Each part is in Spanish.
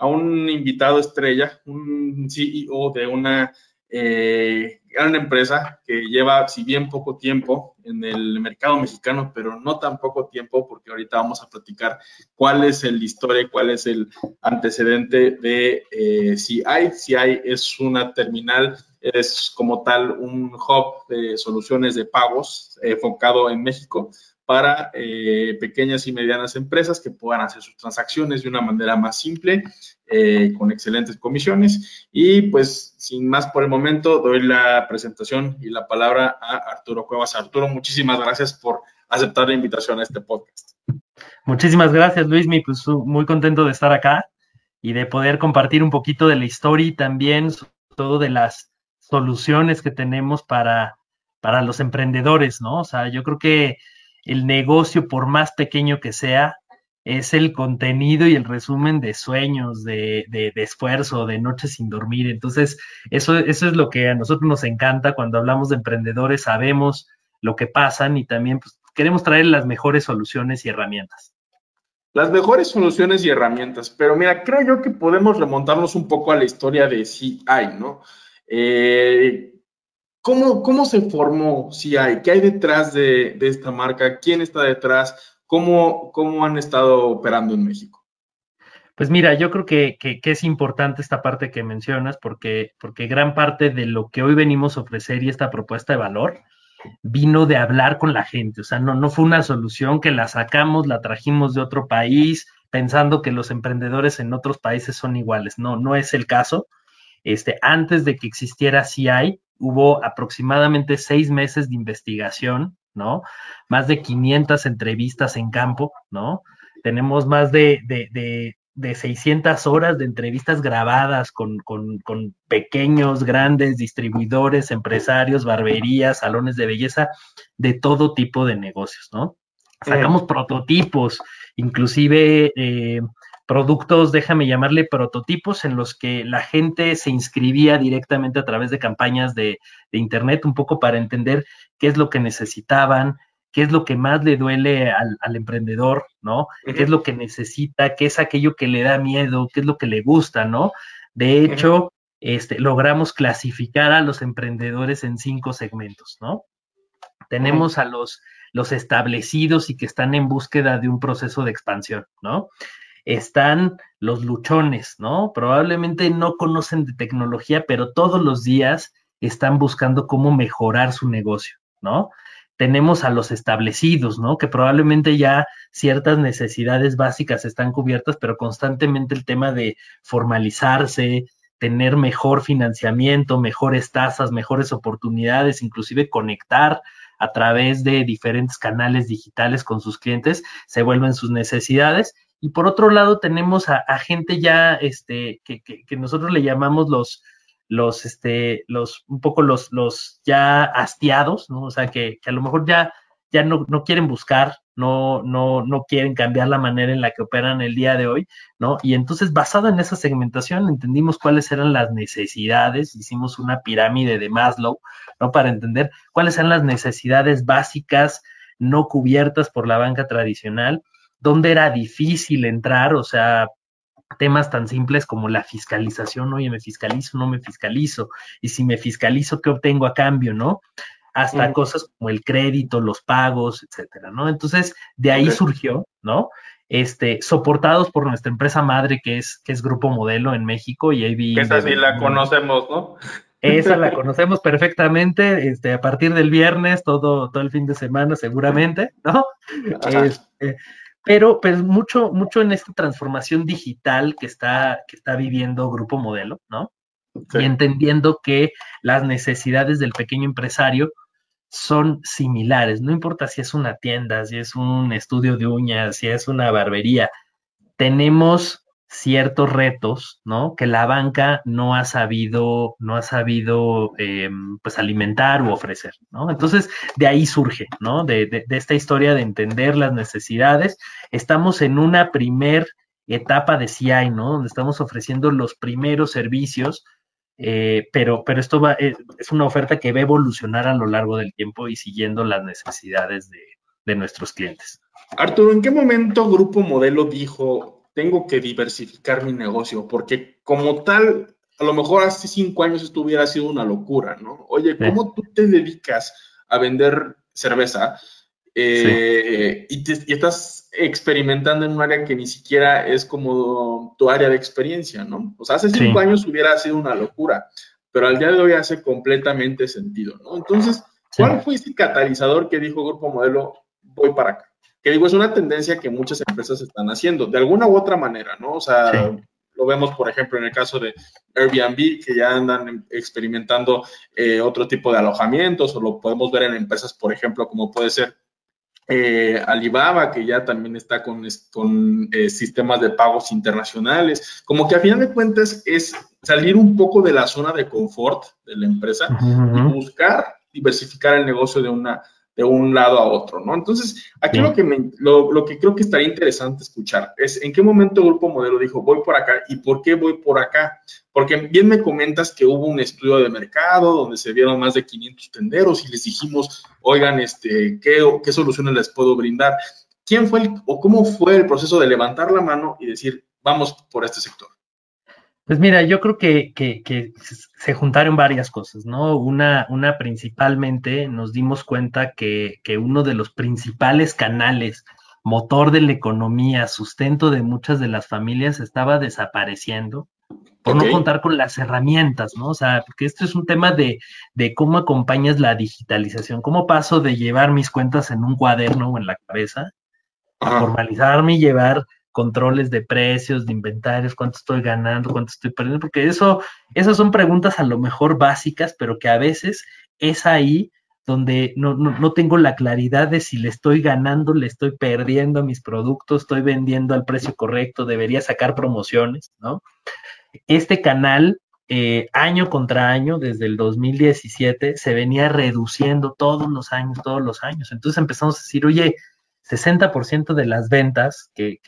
a un invitado estrella, un CEO de una eh, gran empresa que lleva, si bien poco tiempo en el mercado mexicano, pero no tan poco tiempo, porque ahorita vamos a platicar cuál es el historia, cuál es el antecedente de eh, CI. CI es una terminal, es como tal un hub de soluciones de pagos enfocado en México para eh, pequeñas y medianas empresas que puedan hacer sus transacciones de una manera más simple, eh, con excelentes comisiones. Y pues, sin más por el momento, doy la presentación y la palabra a Arturo Cuevas. Arturo, muchísimas gracias por aceptar la invitación a este podcast. Muchísimas gracias, Luis. Pues muy contento de estar acá y de poder compartir un poquito de la historia y también todo de las soluciones que tenemos para, para los emprendedores, ¿no? O sea, yo creo que el negocio, por más pequeño que sea, es el contenido y el resumen de sueños, de, de, esfuerzo, de noches sin dormir. Entonces, eso, eso es lo que a nosotros nos encanta cuando hablamos de emprendedores, sabemos lo que pasan y también pues, queremos traer las mejores soluciones y herramientas. Las mejores soluciones y herramientas, pero mira, creo yo que podemos remontarnos un poco a la historia de CI, ¿no? Eh, ¿Cómo, ¿Cómo se formó CI? ¿Qué hay detrás de, esta marca? ¿Quién está detrás? ¿Cómo, ¿Cómo han estado operando en México? Pues mira, yo creo que, es importante esta parte que mencionas porque, porque gran parte de lo que hoy venimos a ofrecer y esta propuesta de valor vino de hablar con la gente. O sea, no, no fue una solución que la sacamos, la trajimos de otro país pensando que los emprendedores en otros países son iguales. No, no es el caso. Este, antes de que existiera CI, hubo aproximadamente seis meses de investigación, ¿no? Más de 500 entrevistas en campo, ¿no? Tenemos más de, de, 600 horas de entrevistas grabadas con, pequeños, grandes distribuidores, empresarios, barberías, salones de belleza, de todo tipo de negocios, ¿no? Sacamos prototipos, inclusive eh, productos, déjame llamarle prototipos, en los que la gente se inscribía directamente a través de campañas de, Internet, un poco para entender qué es lo que necesitaban, qué es lo que más le duele al, emprendedor, ¿no? ¿Qué es lo que necesita? ¿Qué es aquello que le da miedo? ¿Qué es lo que le gusta, ¿no? De hecho, este, logramos clasificar a los emprendedores en cinco segmentos, ¿no? Tenemos a los, los establecidos y que están en búsqueda de un proceso de expansión, ¿no? Están los luchones, ¿no? Probablemente no conocen de tecnología, pero todos los días están buscando cómo mejorar su negocio, ¿no? Tenemos a los establecidos, ¿no? Que probablemente ya ciertas necesidades básicas están cubiertas, pero constantemente el tema de formalizarse, tener mejor financiamiento, mejores tasas, mejores oportunidades, inclusive conectar a través de diferentes canales digitales con sus clientes, se vuelven sus necesidades y por otro lado tenemos a, gente ya, este, que, que, nosotros le llamamos los, los, este, los, un poco los, los ya hastiados, ¿no? O sea, que, que a lo mejor ya, ya no, no, quieren buscar, no, no, no quieren cambiar la manera en la que operan el día de hoy, ¿no? Y entonces, basado en esa segmentación, entendimos cuáles eran las necesidades, hicimos una pirámide de Maslow, ¿no? Para entender cuáles eran las necesidades básicas no cubiertas por la banca tradicional, dónde era difícil entrar, o sea, temas tan simples como la fiscalización, oye, me fiscalizo, no me fiscalizo, y si me fiscalizo, ¿qué obtengo a cambio, no? Hasta cosas como el crédito, los pagos, etcétera, ¿no? Entonces, de ahí surgió, ¿no? Este, soportados por nuestra empresa madre, que es, que es Grupo Modelo en México, y ahí Esa sí la conocemos, ¿no? Esa la conocemos perfectamente, este, a partir del viernes, todo, todo el fin de semana, seguramente, ¿no? Este, pero pues mucho, mucho en esta transformación digital que está, que está viviendo Grupo Modelo, ¿no? Y entendiendo que las necesidades del pequeño empresario son similares, no importa si es una tienda, si es un estudio de uñas, si es una barbería, tenemos ciertos retos, ¿no? Que la banca no ha sabido, no ha sabido, em, pues, alimentar u ofrecer, ¿no? Entonces, de ahí surge, ¿no? De, esta historia de entender las necesidades. Estamos en una primer etapa de CI, ¿no? Donde estamos ofreciendo los primeros servicios eh, pero, pero esto va, eh, es una oferta que va a evolucionar a lo largo del tiempo y siguiendo las necesidades de, de nuestros clientes. Arturo, ¿en qué momento Grupo Modelo dijo, tengo que diversificar mi negocio? Porque como tal, a lo mejor hace cinco años esto hubiera sido una locura, ¿no? Oye, ¿cómo tú te dedicas a vender cerveza? Eh, y, te, y, estás experimentando en un área que ni siquiera es como tu área de experiencia, ¿no? O sea, hace cinco sí. años hubiera sido una locura, pero al día de hoy hace completamente sentido, ¿no? Entonces, ¿cuál sí. fue ese catalizador que dijo Grupo Modelo, voy para acá? Que digo, es una tendencia que muchas empresas están haciendo, de alguna u otra manera, ¿no? O sea, sí. lo vemos, por ejemplo, en el caso de Airbnb, que ya andan experimentando eh, otro tipo de alojamientos, o lo podemos ver en empresas, por ejemplo, como puede ser eh, Alibaba, que ya también está con, con eh, sistemas de pagos internacionales, como que a final de cuentas es salir un poco de la zona de confort de la empresa uh -huh. y buscar diversificar el negocio de, una, de un lado a otro, ¿no? Entonces, aquí sí. lo, que me, lo, lo, que creo que estaría interesante escuchar es en qué momento Grupo Modelo dijo, voy por acá y por qué voy por acá. Porque bien me comentas que hubo un estudio de mercado donde se vieron más de 500 tenderos y les dijimos, oigan, este, ¿qué, qué soluciones les puedo brindar? ¿Quién fue el, o cómo fue el proceso de levantar la mano y decir, vamos por este sector? Pues mira, yo creo que, que, que, se juntaron varias cosas, ¿no? Una, una principalmente nos dimos cuenta que, que, uno de los principales canales, motor de la economía, sustento de muchas de las familias, estaba desapareciendo por okay. no contar con las herramientas, ¿no? O sea, porque esto es un tema de, de cómo acompañas la digitalización, cómo paso de llevar mis cuentas en un cuaderno o en la cabeza a formalizarme y llevar controles de precios, de inventarios, cuánto estoy ganando, cuánto estoy perdiendo, porque eso, esas son preguntas a lo mejor básicas, pero que a veces es ahí donde no, no, no, tengo la claridad de si le estoy ganando, le estoy perdiendo mis productos, estoy vendiendo al precio correcto, debería sacar promociones, ¿no? Este canal, eh, año contra año, desde el 2017, se venía reduciendo todos los años, todos los años. Entonces empezamos a decir, oye, 60% de las ventas que,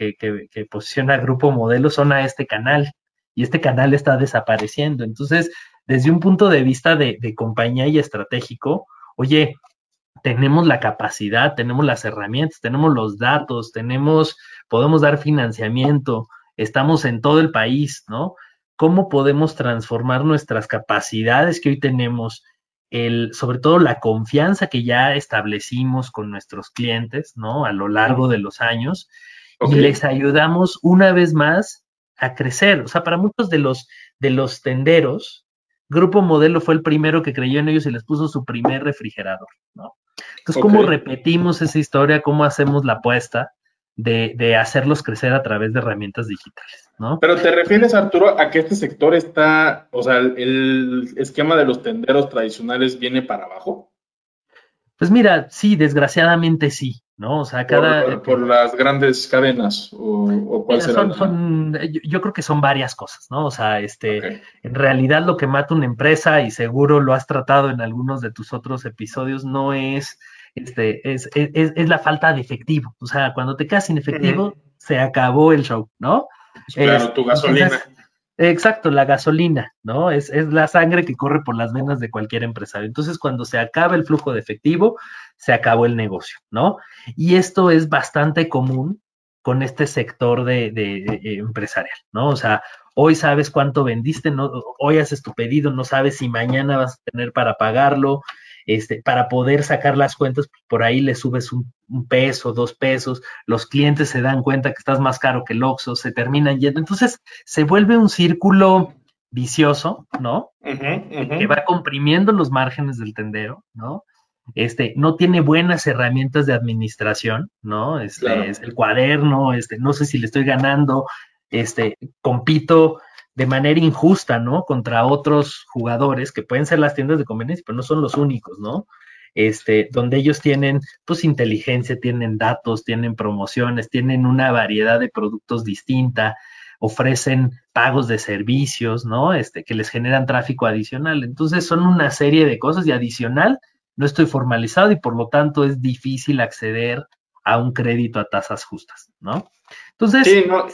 posiciona Grupo Modelo son a este canal y este canal está desapareciendo. Entonces, desde un punto de vista de, de compañía y estratégico, oye, tenemos la capacidad, tenemos las herramientas, tenemos los datos, tenemos, podemos dar financiamiento, estamos en todo el país, ¿no? ¿Cómo podemos transformar nuestras capacidades que hoy tenemos el, sobre todo la confianza que ya establecimos con nuestros clientes, ¿no? A lo largo de los años okay. y les ayudamos una vez más a crecer. O sea, para muchos de los, de los tenderos, Grupo Modelo fue el primero que creyó en ellos y les puso su primer refrigerador, ¿no? Entonces, okay. ¿cómo repetimos esa historia? ¿Cómo hacemos la apuesta de, de hacerlos crecer a través de herramientas digitales? ¿No? Pero te refieres, Arturo, a que este sector está, o sea, el, esquema de los tenderos tradicionales viene para abajo. Pues mira, sí, desgraciadamente sí, ¿no? O sea, cada... Por, por las grandes cadenas, o, o cuál mira, será. Son, son, yo, yo, creo que son varias cosas, ¿no? O sea, este, okay. en realidad lo que mata una empresa, y seguro lo has tratado en algunos de tus otros episodios, no es, este, es, es, es la falta de efectivo. O sea, cuando te quedas sin efectivo, uh -huh. se acabó el show, ¿no? Claro, es, tu gasolina. Entonces, exacto, la gasolina, ¿no? Es, es, la sangre que corre por las venas de cualquier empresario. Entonces, cuando se acaba el flujo de efectivo, se acabó el negocio, ¿no? Y esto es bastante común con este sector de, de, de empresarial, ¿no? O sea, hoy sabes cuánto vendiste, no, hoy haces tu pedido, no sabes si mañana vas a tener para pagarlo, este, para poder sacar las cuentas, pues, por ahí le subes un, un, peso, dos pesos, los clientes se dan cuenta que estás más caro que el Oxxo, se terminan yendo, entonces se vuelve un círculo vicioso, ¿no? Uh -huh, uh -huh. Que va comprimiendo los márgenes del tendero, ¿no? Este, no tiene buenas herramientas de administración, ¿no? Este, claro. es el cuaderno, este, no sé si le estoy ganando, este, compito de manera injusta, ¿no? Contra otros jugadores que pueden ser las tiendas de conveniencia, pero no son los únicos, ¿no? Este, donde ellos tienen, pues, inteligencia, tienen datos, tienen promociones, tienen una variedad de productos distinta, ofrecen pagos de servicios, ¿no? Este, que les generan tráfico adicional. Entonces son una serie de cosas y adicional, no estoy formalizado y por lo tanto es difícil acceder a un crédito a tasas justas, ¿no? Entonces, sí, no,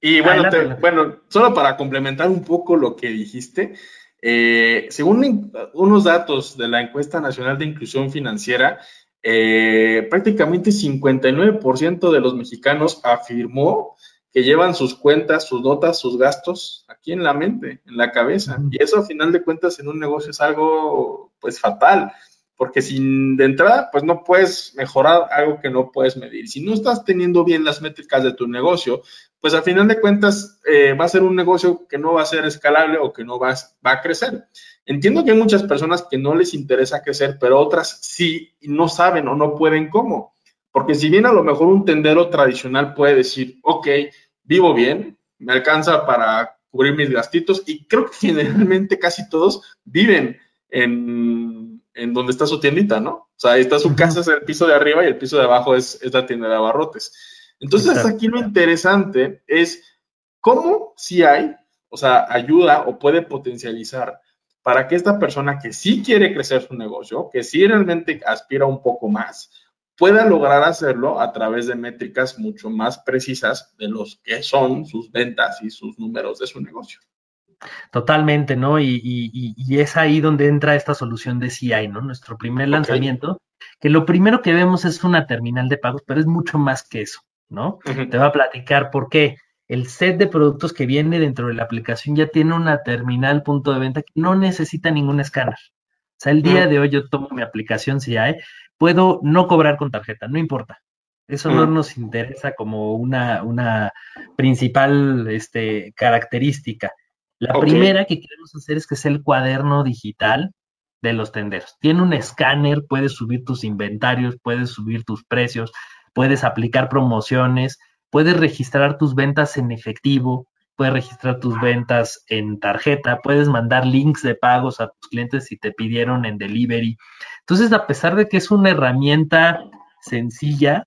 y bueno, bueno, solo para complementar un poco lo que dijiste, eh, según unos datos de la encuesta nacional de inclusión financiera, eh, prácticamente 59% de los mexicanos afirmó que llevan sus cuentas, sus notas, sus gastos aquí en la mente, en la cabeza. Y eso a final de cuentas en un negocio es algo pues fatal, porque sin de entrada pues no puedes mejorar algo que no puedes medir. Si no estás teniendo bien las métricas de tu negocio, pues a final de cuentas eh, va a ser un negocio que no va a ser escalable o que no va, va a crecer. Entiendo que hay muchas personas que no les interesa crecer, pero otras sí no saben o no pueden cómo. Porque si bien a lo mejor un tendero tradicional puede decir, ok, vivo bien, me alcanza para cubrir mis gastitos y creo que generalmente casi todos viven en, en donde está su tiendita, ¿no? O sea, está su casa, es el piso de arriba y el piso de abajo es, es la tienda de abarrotes. Entonces, aquí lo interesante es cómo si hay, o sea, ayuda o puede potencializar para que esta persona que sí quiere crecer su negocio, que sí realmente aspira un poco más, pueda lograr hacerlo a través de métricas mucho más precisas de los que son sus ventas y sus números de su negocio. Totalmente, ¿no? Y, es ahí donde entra esta solución de CI, ¿no? Nuestro primer lanzamiento, que lo primero que vemos es una terminal de pagos, pero es mucho más que eso. ¿no? Te va a platicar por qué. El set de productos que viene dentro de la aplicación ya tiene una terminal punto de venta que no necesita ningún escáner. O sea, el día de hoy yo tomo mi aplicación hay, puedo no cobrar con tarjeta, no importa. Eso no nos interesa como una, una principal este, característica. La primera que queremos hacer es que sea el cuaderno digital de los tenderos. Tiene un escáner, puedes subir tus inventarios, puedes subir tus precios, puedes aplicar promociones, puedes registrar tus ventas en efectivo, puedes registrar tus ventas en tarjeta, puedes mandar links de pagos a tus clientes si te pidieron en delivery. Entonces, a pesar de que es una herramienta sencilla,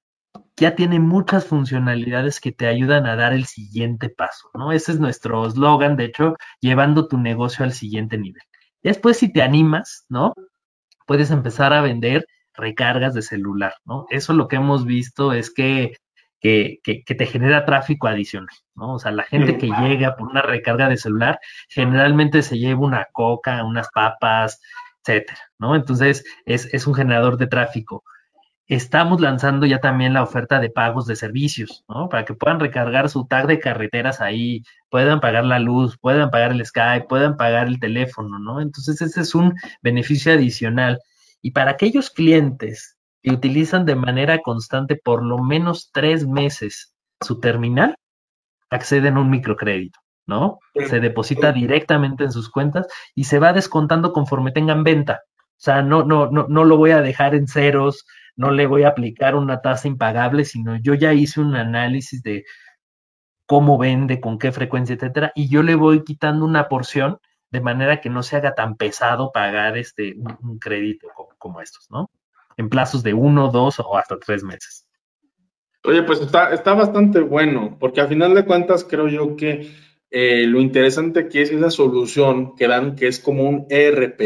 ya tiene muchas funcionalidades que te ayudan a dar el siguiente paso, ¿no? Ese es nuestro eslogan, de hecho, llevando tu negocio al siguiente nivel. Después, si te animas, ¿no? Puedes empezar a vender recargas de celular, ¿no? Eso lo que hemos visto es que, que, te genera tráfico adicional, ¿no? O sea, la gente que llega por una recarga de celular generalmente se lleva una coca, unas papas, etcétera, ¿no? Entonces, es, es un generador de tráfico. Estamos lanzando ya también la oferta de pagos de servicios, ¿no? Para que puedan recargar su tag de carreteras ahí, puedan pagar la luz, puedan pagar el Skype, puedan pagar el teléfono, ¿no? Entonces, ese es un beneficio adicional. Y para aquellos clientes que utilizan de manera constante por lo menos tres meses su terminal, acceden a un microcrédito, ¿no? Se deposita directamente en sus cuentas y se va descontando conforme tengan venta. O sea, no, no, no, no lo voy a dejar en ceros, no le voy a aplicar una tasa impagable, sino yo ya hice un análisis de cómo vende, con qué frecuencia, etcétera, y yo le voy quitando una porción de manera que no se haga tan pesado pagar este un, crédito como, estos, ¿no? En plazos de uno, dos o hasta tres meses. Oye, pues está, está bastante bueno, porque al final de cuentas creo yo que eh, lo interesante aquí es esa solución que dan, que es como un ERP,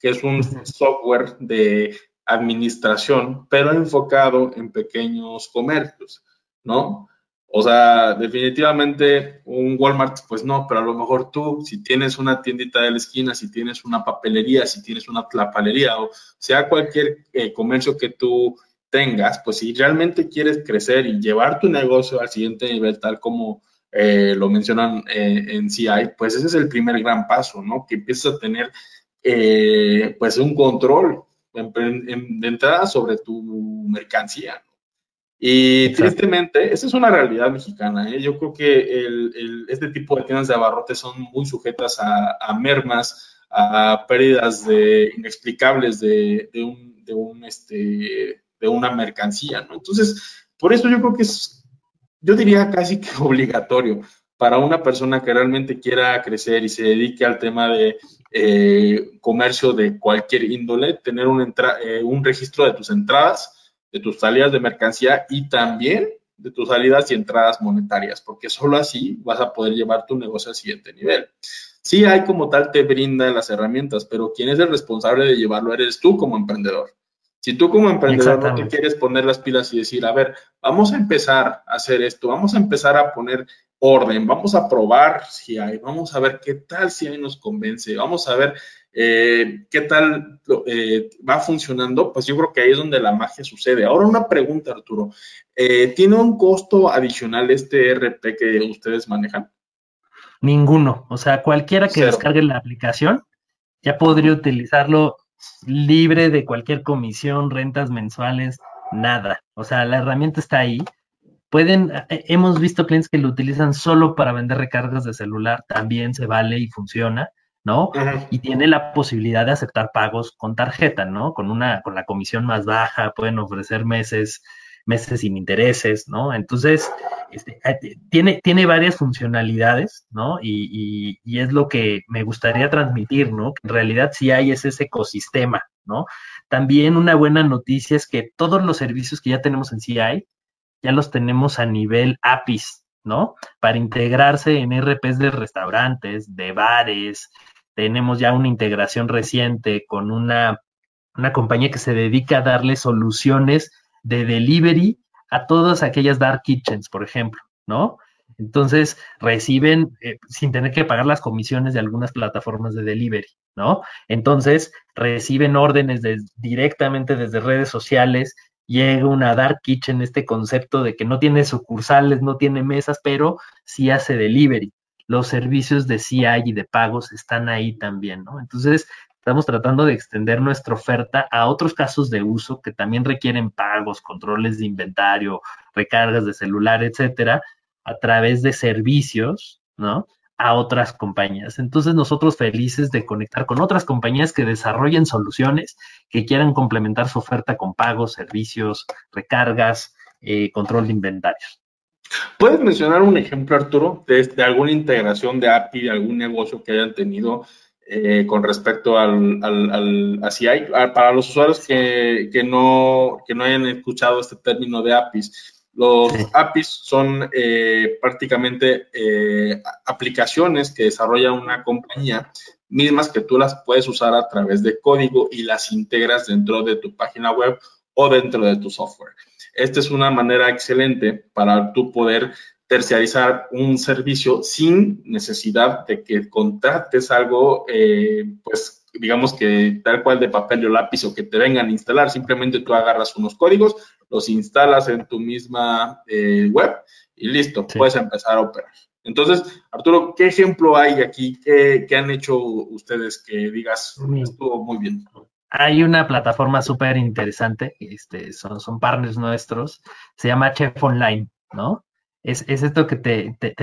que es un software de administración, pero enfocado en pequeños comercios, ¿no? O sea, definitivamente un Walmart, pues no, pero a lo mejor tú, si tienes una tiendita de la esquina, si tienes una papelería, si tienes una tlapalería o sea cualquier eh, comercio que tú tengas, pues si realmente quieres crecer y llevar tu negocio al siguiente nivel, tal como eh, lo mencionan eh, en CI, pues ese es el primer gran paso, ¿no? Que empiezas a tener pues un control de entrada sobre tu mercancía. Y tristemente, esa es una realidad mexicana. ¿eh? Yo creo que este tipo de tiendas de abarrotes son muy sujetas a, mermas, a pérdidas de, inexplicables de, un, este, de una mercancía. ¿no? Entonces, por eso yo creo que es, yo diría casi que obligatorio para una persona que realmente quiera crecer y se dedique al tema de eh, comercio de cualquier índole, tener un, eh, un registro de tus entradas de tus salidas de mercancía y también de tus salidas y entradas monetarias, porque solo así vas a poder llevar tu negocio al siguiente nivel. Sí hay como tal te brinda las herramientas, pero quien es el responsable de llevarlo eres tú como emprendedor. Si tú como emprendedor no te quieres poner las pilas y decir, a ver, vamos a empezar a hacer esto, vamos a empezar a poner orden, vamos a probar si hay, vamos a ver qué tal si hay nos convence, vamos a ver eh, qué tal eh, va funcionando, pues yo creo que ahí es donde la magia sucede. Ahora una pregunta, Arturo, eh, ¿tiene un costo adicional este RP que ustedes manejan? Ninguno, o sea, cualquiera que descargue la aplicación ya podría utilizarlo libre de cualquier comisión, rentas mensuales, nada. O sea, la herramienta está ahí. Pueden, hemos visto clientes que lo utilizan solo para vender recargas de celular, también se vale y funciona. ¿no? Y tiene la posibilidad de aceptar pagos con tarjeta, ¿no? Con una, con la comisión más baja, pueden ofrecer meses, meses sin intereses, ¿no? Entonces, este, eh, tiene, tiene varias funcionalidades, ¿no? Y, y, es lo que me gustaría transmitir, ¿no? Que en realidad sí hay ese ecosistema, ¿no? También una buena noticia es que todos los servicios que ya tenemos en CI, ya los tenemos a nivel APIs, ¿no? Para integrarse en RPs de restaurantes, de bares, tenemos ya una integración reciente con una, una compañía que se dedica a darle soluciones de delivery a todas aquellas dark kitchens, por ejemplo, ¿no? Entonces reciben eh, sin tener que pagar las comisiones de algunas plataformas de delivery, ¿no? Entonces reciben órdenes directamente desde redes sociales, llega una dark kitchen, este concepto de que no tiene sucursales, no tiene mesas, pero sí hace delivery los servicios de CI y de pagos están ahí también, ¿no? Entonces, estamos tratando de extender nuestra oferta a otros casos de uso que también requieren pagos, controles de inventario, recargas de celular, etcétera, a través de servicios, ¿no? A otras compañías. Entonces, nosotros felices de conectar con otras compañías que desarrollen soluciones que quieran complementar su oferta con pagos, servicios, recargas, eh, control de inventarios. ¿Puedes mencionar un ejemplo, Arturo, de, alguna integración de API, de algún negocio que hayan tenido eh, con respecto al, al, CI? Ah, para los usuarios que, no, no hayan escuchado este término de APIs, los APIs son eh, prácticamente eh, aplicaciones que desarrolla una compañía mismas que tú las puedes usar a través de código y las integras dentro de tu página web o dentro de tu software. Esta es una manera excelente para tú poder terciarizar un servicio sin necesidad de que contrates algo, eh, pues digamos que tal cual de papel o lápiz o que te vengan a instalar, simplemente tú agarras unos códigos, los instalas en tu misma eh, web y listo, puedes empezar a operar. Entonces, Arturo, ¿qué ejemplo hay aquí? ¿Qué, ¿Qué, han hecho ustedes que digas estuvo muy bien? hay una plataforma súper interesante, este, son, son partners nuestros, se llama Chef Online, ¿no? Es, esto que te, te,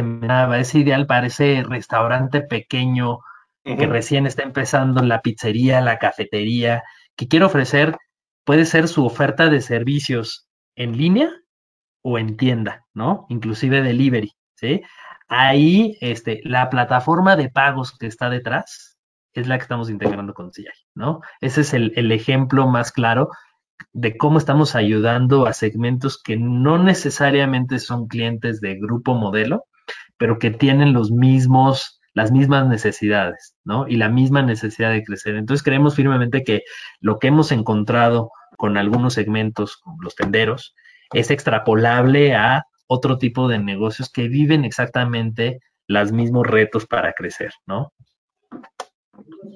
es ideal para ese restaurante pequeño que recién está empezando, la pizzería, la cafetería, que quiere ofrecer, puede ser su oferta de servicios en línea o en tienda, ¿no? Inclusive delivery, ¿sí? Ahí, este, la plataforma de pagos que está detrás, es la que estamos integrando con CI, ¿no? Ese es el, ejemplo más claro de cómo estamos ayudando a segmentos que no necesariamente son clientes de grupo modelo, pero que tienen los mismos, las mismas necesidades, ¿no? Y la misma necesidad de crecer. Entonces creemos firmemente que lo que hemos encontrado con algunos segmentos, como los tenderos, es extrapolable a otro tipo de negocios que viven exactamente los mismos retos para crecer, ¿no?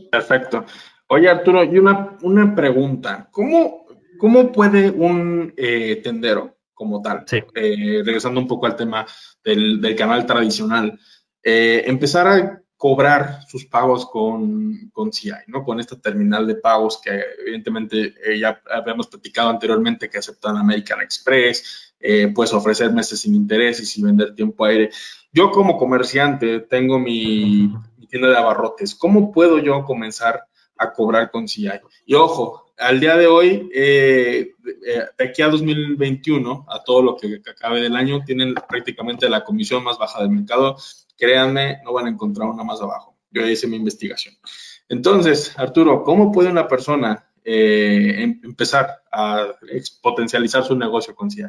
Perfecto. Oye, Arturo, y una, una pregunta. ¿Cómo, ¿Cómo puede un eh, tendero como tal, eh, regresando un poco al tema del, canal tradicional, eh, empezar a cobrar sus pagos con, con CI, ¿no? Con esta terminal de pagos que evidentemente ya habíamos platicado anteriormente que aceptan American Express, puedes ofrecer meses sin intereses y vender tiempo aire. Yo como comerciante tengo mi, tienda de abarrotes. ¿Cómo puedo yo comenzar a cobrar con CI? Y ojo, al día de hoy, eh, eh, de aquí a 2021, a todo lo que acabe del año, tienen prácticamente la comisión más baja del mercado. Créanme, no van a encontrar una más abajo. Yo hice mi investigación. Entonces, Arturo, ¿cómo puede una persona eh, em, empezar a potencializar su negocio con CI?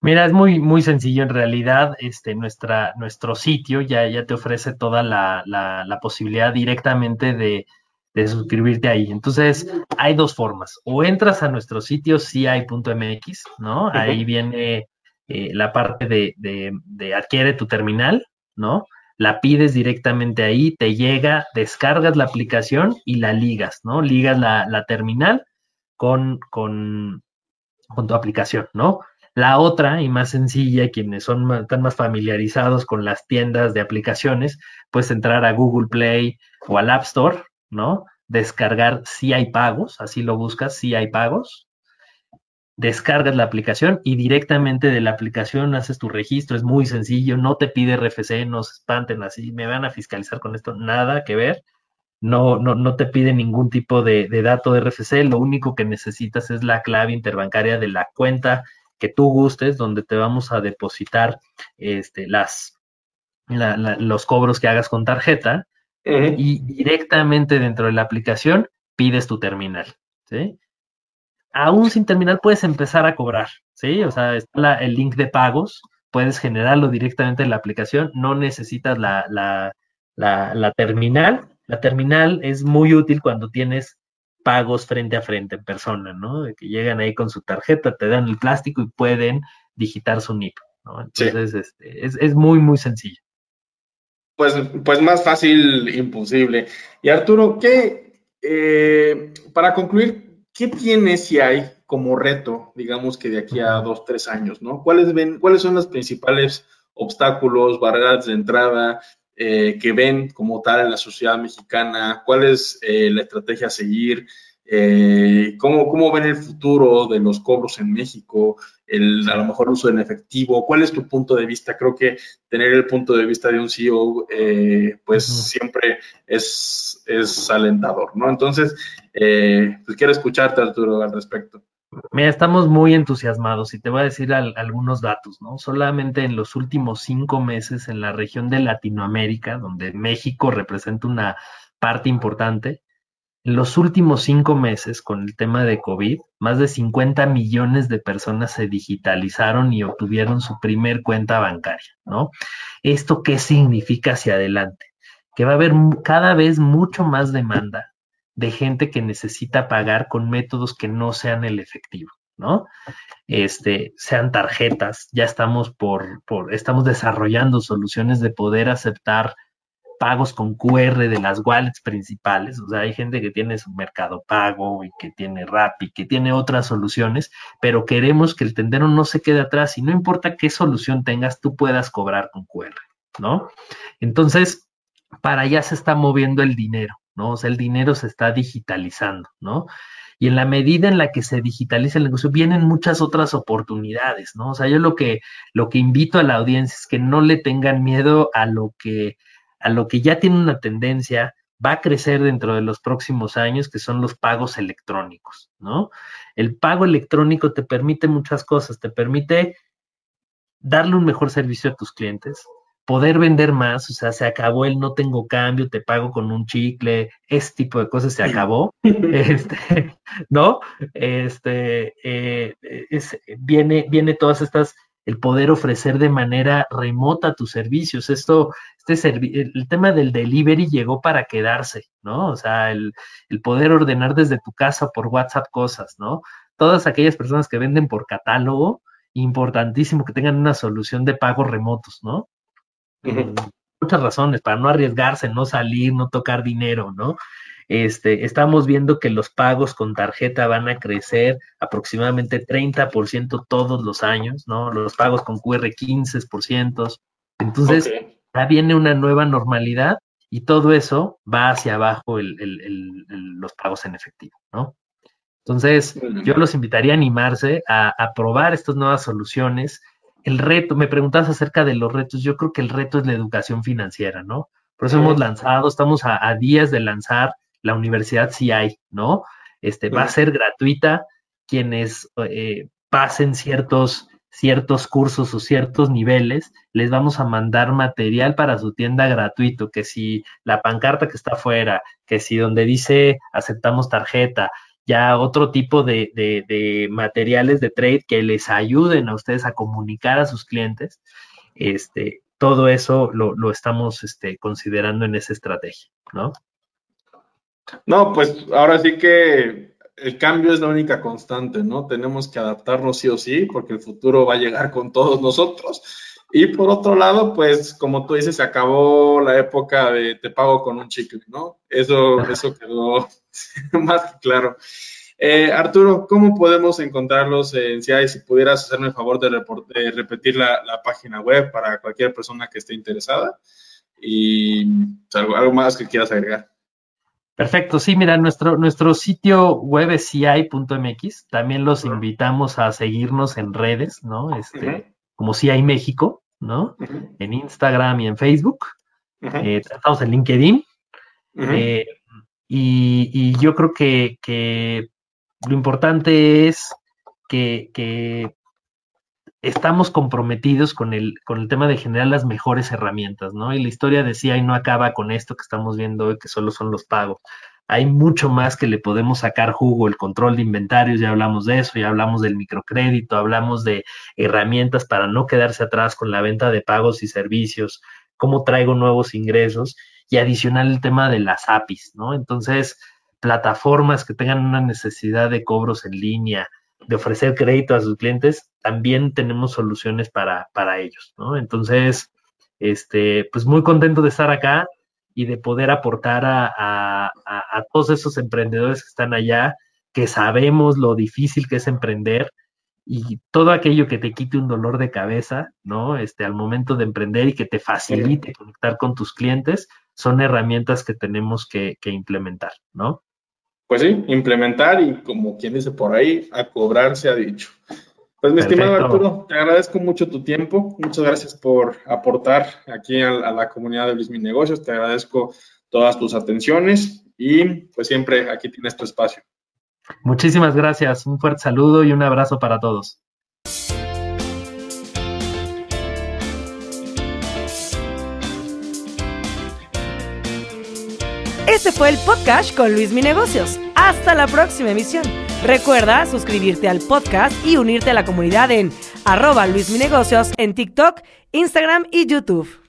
Mira, es muy, muy sencillo en realidad. Este, nuestra, nuestro sitio ya, ya te ofrece toda la, la, posibilidad directamente de, de, suscribirte ahí. Entonces, hay dos formas. O entras a nuestro sitio ci.mx, ¿no? Ahí viene eh, la parte de, de, de, adquiere tu terminal, ¿no? La pides directamente ahí, te llega, descargas la aplicación y la ligas, ¿no? Ligas la, la terminal con, con, con tu aplicación, ¿no? La otra y más sencilla, quienes son están más familiarizados con las tiendas de aplicaciones, puedes entrar a Google Play o al App Store, ¿no? Descargar si hay pagos, así lo buscas, si hay pagos. Descargas la aplicación y directamente de la aplicación haces tu registro, es muy sencillo, no te pide RFC, no se espanten así, me van a fiscalizar con esto, nada que ver. No, no, no te pide ningún tipo de, de dato de RFC, lo único que necesitas es la clave interbancaria de la cuenta que tú gustes, donde te vamos a depositar este, las, los cobros que hagas con tarjeta y directamente dentro de la aplicación pides tu terminal, ¿sí? Aún sin terminal puedes empezar a cobrar, ¿sí? O sea, está el link de pagos, puedes generarlo directamente en la aplicación, no necesitas la, la, la terminal. La terminal es muy útil cuando tienes pagos frente a frente en persona, ¿no? De que llegan ahí con su tarjeta, te dan el plástico y pueden digitar su NIP, ¿no? Entonces, este, es, es, muy, muy sencillo. Pues, pues más fácil, imposible. Y Arturo, ¿qué, eh, para concluir, qué tienes si hay como reto, digamos que de aquí a dos, tres años, ¿no? ¿Cuáles, ven, ¿Cuáles son los principales obstáculos, barreras de entrada, eh, que ven como tal en la sociedad mexicana, cuál es eh, la estrategia a seguir, eh, cómo, cómo, ven el futuro de los cobros en México, el a lo mejor uso en efectivo, cuál es tu punto de vista. Creo que tener el punto de vista de un CEO, pues siempre es, es alentador, ¿no? Entonces, pues quiero escucharte, Arturo, al respecto. Mira, estamos muy entusiasmados y te voy a decir algunos datos, ¿no? Solamente en los últimos cinco meses en la región de Latinoamérica, donde México representa una parte importante, en los últimos cinco meses con el tema de COVID, más de 50 millones de personas se digitalizaron y obtuvieron su primer cuenta bancaria, ¿no? ¿Esto qué significa hacia adelante? Que va a haber cada vez mucho más demanda de gente que necesita pagar con métodos que no sean el efectivo, ¿no? Este, sean tarjetas, ya estamos por, por, estamos desarrollando soluciones de poder aceptar pagos con QR de las wallets principales, o sea, hay gente que tiene su mercado pago y que tiene Rappi, que tiene otras soluciones, pero queremos que el tendero no se quede atrás y no importa qué solución tengas, tú puedas cobrar con QR, ¿no? Entonces, para allá se está moviendo el dinero. ¿no? O sea, el dinero se está digitalizando, ¿no? Y en la medida en la que se digitaliza el negocio, vienen muchas otras oportunidades, ¿no? O sea, yo lo que, lo que invito a la audiencia es que no le tengan miedo a lo que, a lo que ya tiene una tendencia, va a crecer dentro de los próximos años, que son los pagos electrónicos, ¿no? El pago electrónico te permite muchas cosas, te permite darle un mejor servicio a tus clientes, poder vender más, o sea, se acabó el no tengo cambio, te pago con un chicle, ese tipo de cosas se acabó, este, ¿no? Este, eh, es, viene, viene todas estas, el poder ofrecer de manera remota tus servicios, esto, este el tema del delivery llegó para quedarse, ¿no? O sea, el, el poder ordenar desde tu casa por WhatsApp cosas, ¿no? Todas aquellas personas que venden por catálogo, importantísimo que tengan una solución de pagos remotos, ¿no? Muchas razones, para no arriesgarse, no salir, no tocar dinero, ¿no? Este, estamos viendo que los pagos con tarjeta van a crecer aproximadamente 30% todos los años, ¿no? Los pagos con QR 15%. Entonces, ya viene una nueva normalidad y todo eso va hacia abajo el, los pagos en efectivo, ¿no? Entonces, yo los invitaría a animarse a, a probar estas nuevas soluciones el reto, me preguntas acerca de los retos, yo creo que el reto es la educación financiera, ¿no? Por eso hemos lanzado, estamos a, días de lanzar la Universidad CI, ¿no? Este, va a ser gratuita, quienes eh, pasen ciertos, ciertos cursos o ciertos niveles, les vamos a mandar material para su tienda gratuito, que si la pancarta que está afuera, que si donde dice aceptamos tarjeta, ya otro tipo de, de, materiales de trade que les ayuden a ustedes a comunicar a sus clientes. Este, todo eso lo, lo estamos este, considerando en esa estrategia, ¿no? No, pues ahora sí que el cambio es la única constante, ¿no? Tenemos que adaptarnos sí o sí, porque el futuro va a llegar con todos nosotros. Y por otro lado, pues como tú dices, se acabó la época de te pago con un chicle, ¿no? Eso, eso quedó más claro. Eh, Arturo, ¿cómo podemos encontrarlos en CI? Si pudieras hacerme el favor de, repetir la, página web para cualquier persona que esté interesada y algo más que quieras agregar. Perfecto, sí, mira, nuestro, nuestro sitio web es ci.mx. También los invitamos a seguirnos en redes, ¿no? Este, Como CI México, ¿no? En Instagram y en Facebook. Eh, estamos en LinkedIn. Eh, y, yo creo que, lo importante es que, que, estamos comprometidos con el, con el tema de generar las mejores herramientas, ¿no? Y la historia de CI no acaba con esto que estamos viendo hoy, que solo son los pagos. Hay mucho más que le podemos sacar jugo, el control de inventarios, ya hablamos de eso, ya hablamos del microcrédito, hablamos de herramientas para no quedarse atrás con la venta de pagos y servicios, cómo traigo nuevos ingresos y adicional el tema de las APIs, ¿no? Entonces, plataformas que tengan una necesidad de cobros en línea, de ofrecer crédito a sus clientes, también tenemos soluciones para, para ellos, ¿no? Entonces, este, pues muy contento de estar acá y de poder aportar a, a, todos esos emprendedores que están allá, que sabemos lo difícil que es emprender y todo aquello que te quite un dolor de cabeza, ¿no? Este, al momento de emprender y que te facilite conectar con tus clientes, son herramientas que tenemos que, que implementar, ¿no? pues sí, implementar y como quien dice por ahí, a cobrar se ha dicho. Pues mi estimado Arturo, te agradezco mucho tu tiempo, muchas gracias por aportar aquí a, la comunidad de Luis Mi Negocios, te agradezco todas tus atenciones y pues siempre aquí tienes tu espacio. Muchísimas gracias, un fuerte saludo y un abrazo para todos. Este fue el podcast con Luis Mi Negocios. Hasta la próxima emisión. Recuerda suscribirte al podcast y unirte a la comunidad en arroba Luis Mi Negocios en TikTok, Instagram y YouTube.